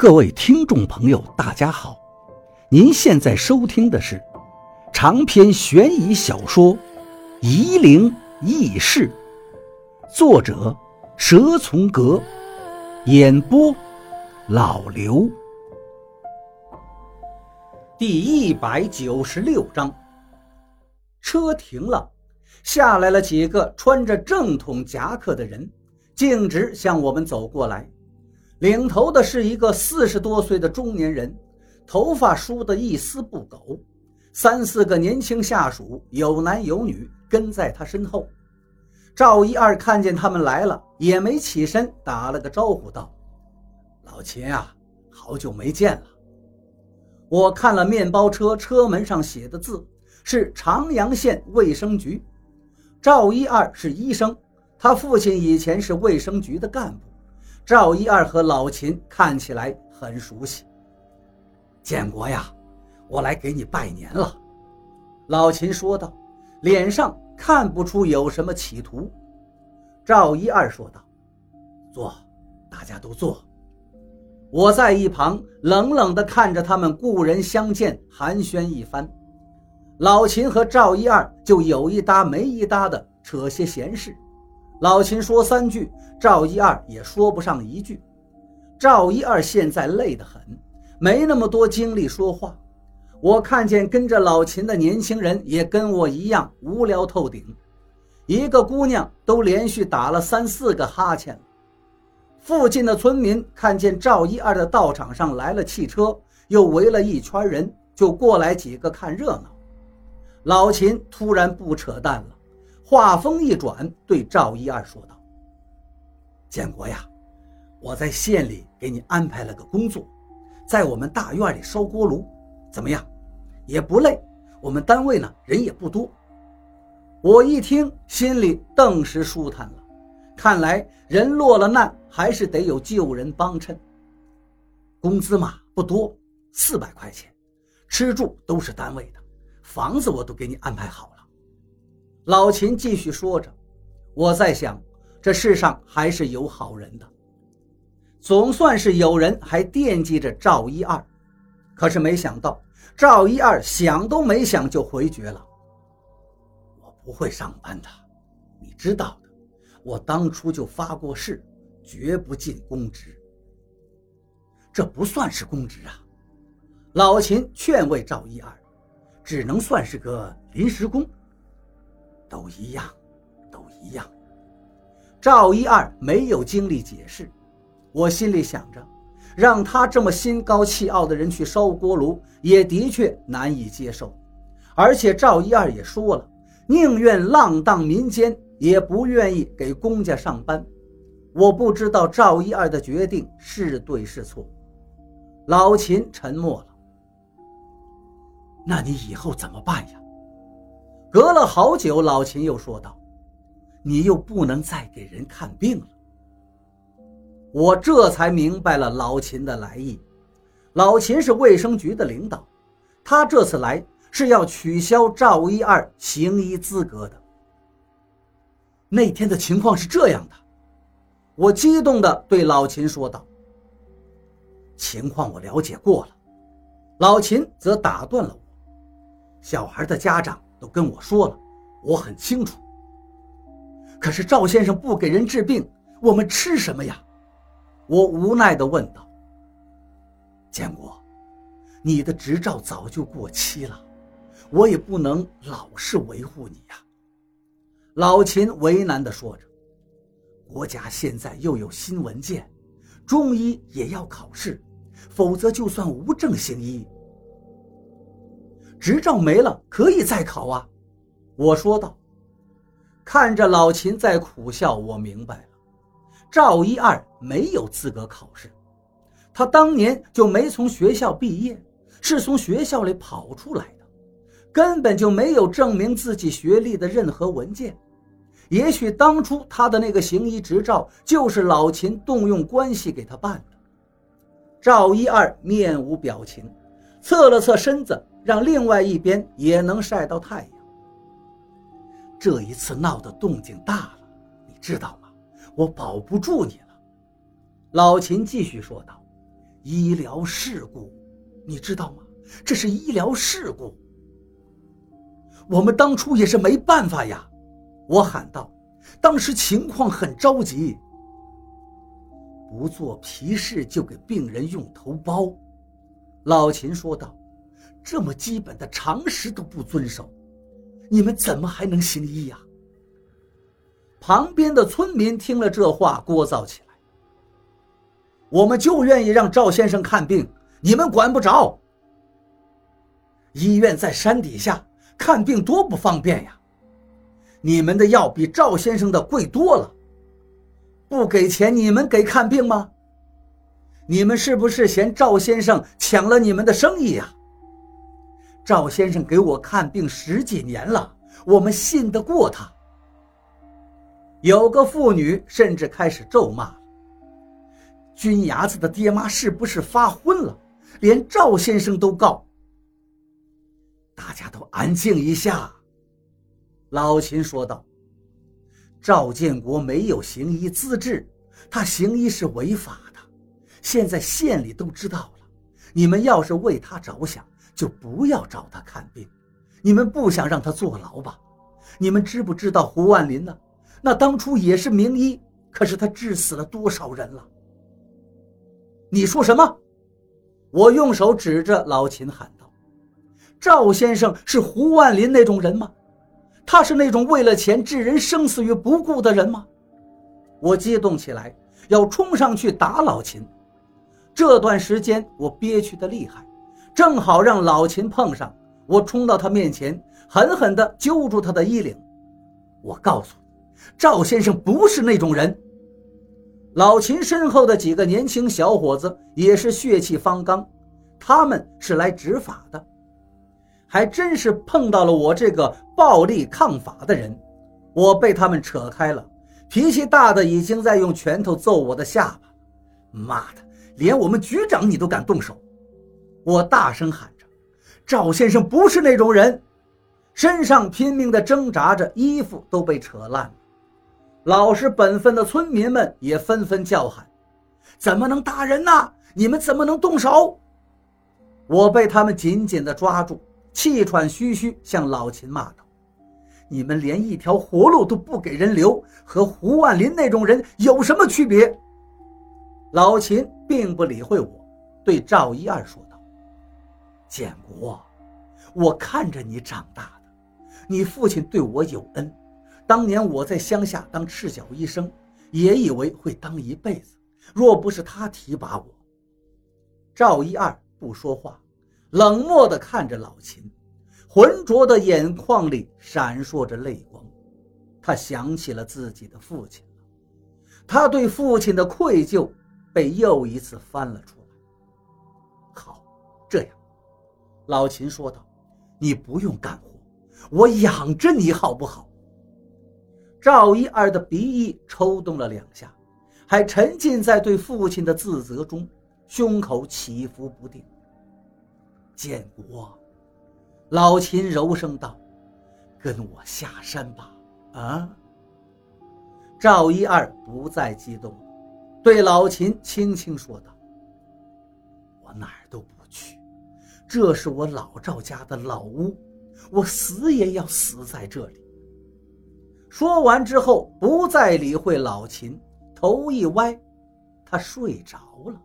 各位听众朋友，大家好！您现在收听的是长篇悬疑小说《夷陵轶事》，作者蛇从阁，演播老刘。第一百九十六章，车停了，下来了几个穿着正统夹克的人，径直向我们走过来。领头的是一个四十多岁的中年人，头发梳得一丝不苟，三四个年轻下属有男有女跟在他身后。赵一二看见他们来了，也没起身，打了个招呼道：“老秦啊，好久没见了。”我看了面包车车门上写的字，是长阳县卫生局。赵一二是医生，他父亲以前是卫生局的干部。赵一二和老秦看起来很熟悉。建国呀，我来给你拜年了。”老秦说道，脸上看不出有什么企图。赵一二说道：“坐，大家都坐。”我在一旁冷冷地看着他们故人相见，寒暄一番。老秦和赵一二就有一搭没一搭的扯些闲事。老秦说三句，赵一二也说不上一句。赵一二现在累得很，没那么多精力说话。我看见跟着老秦的年轻人也跟我一样无聊透顶，一个姑娘都连续打了三四个哈欠了。附近的村民看见赵一二的道场上来了汽车，又围了一圈人，就过来几个看热闹。老秦突然不扯淡了。话锋一转，对赵一二说道：“建国呀，我在县里给你安排了个工作，在我们大院里烧锅炉，怎么样？也不累。我们单位呢人也不多。”我一听，心里顿时舒坦了。看来人落了难，还是得有救人帮衬。工资嘛不多，四百块钱，吃住都是单位的，房子我都给你安排好了。老秦继续说着：“我在想，这世上还是有好人的，总算是有人还惦记着赵一二。可是没想到，赵一二想都没想就回绝了。我不会上班的，你知道的。我当初就发过誓，绝不进公职。这不算是公职啊。”老秦劝慰赵一二：“只能算是个临时工。”都一样，都一样。赵一二没有精力解释，我心里想着，让他这么心高气傲的人去烧锅炉，也的确难以接受。而且赵一二也说了，宁愿浪荡民间，也不愿意给公家上班。我不知道赵一二的决定是对是错。老秦沉默了。那你以后怎么办呀？隔了好久，老秦又说道：“你又不能再给人看病了。”我这才明白了老秦的来意。老秦是卫生局的领导，他这次来是要取消赵一二行医资格的。那天的情况是这样的，我激动地对老秦说道：“情况我了解过了。”老秦则打断了我：“小孩的家长。”都跟我说了，我很清楚。可是赵先生不给人治病，我们吃什么呀？我无奈地问道。建国，你的执照早就过期了，我也不能老是维护你呀。老秦为难地说着。国家现在又有新文件，中医也要考试，否则就算无证行医。执照没了，可以再考啊！我说道。看着老秦在苦笑，我明白了，赵一二没有资格考试，他当年就没从学校毕业，是从学校里跑出来的，根本就没有证明自己学历的任何文件。也许当初他的那个行医执照就是老秦动用关系给他办的。赵一二面无表情，侧了侧身子。让另外一边也能晒到太阳。这一次闹的动静大了，你知道吗？我保不住你了。”老秦继续说道，“医疗事故，你知道吗？这是医疗事故。我们当初也是没办法呀，我喊道。当时情况很着急，不做皮试就给病人用头孢。老秦说道：“这么基本的常识都不遵守，你们怎么还能行医呀？”旁边的村民听了这话，聒噪起来：“我们就愿意让赵先生看病，你们管不着。医院在山底下，看病多不方便呀！你们的药比赵先生的贵多了，不给钱你们给看病吗？你们是不是嫌赵先生抢了你们的生意呀？赵先生给我看病十几年了，我们信得过他。”有个妇女甚至开始咒骂：“军伢子的爹妈是不是发昏了？连赵先生都告。”大家都安静一下。”老秦说道。“赵建国没有行医资质，他行医是违法的。现在县里都知道了。你们要是为他着想，就不要找他看病。你们不想让他坐牢吧？你们知不知道胡万林呢？”那当初也是名医，可是他治死了多少人了？你说什么？我用手指着老秦喊道：“赵先生是胡万林那种人吗？他是那种为了钱置人生死于不顾的人吗？”我激动起来，要冲上去打老秦。这段时间我憋屈的厉害，正好让老秦碰上。我冲到他面前，狠狠地揪住他的衣领，我告诉你。赵先生不是那种人。老秦身后的几个年轻小伙子也是血气方刚，他们是来执法的，还真是碰到了我这个暴力抗法的人。我被他们扯开了，脾气大的已经在用拳头揍我的下巴。妈的，连我们局长你都敢动手！我大声喊着：“赵先生不是那种人！”身上拼命地挣扎着，衣服都被扯烂了。老实本分的村民们也纷纷叫喊：“怎么能打人呢？你们怎么能动手？”我被他们紧紧地抓住，气喘吁吁向老秦骂道：“你们连一条活路都不给人留，和胡万林那种人有什么区别？”老秦并不理会我，对赵一二说道：“建国，我看着你长大的，你父亲对我有恩。”当年我在乡下当赤脚医生，也以为会当一辈子。若不是他提拔我，赵一二不说话，冷漠地看着老秦，浑浊的眼眶里闪烁着泪光。他想起了自己的父亲，他对父亲的愧疚被又一次翻了出来。好，这样，老秦说道：“你不用干活，我养着你好不好？”赵一二的鼻翼抽动了两下，还沉浸在对父亲的自责中，胸口起伏不定。建国，老秦柔声道：“跟我下山吧。”啊！赵一二不再激动，对老秦轻轻说道：“我哪儿都不去，这是我老赵家的老屋，我死也要死在这里。”说完之后，不再理会老秦，头一歪，他睡着了。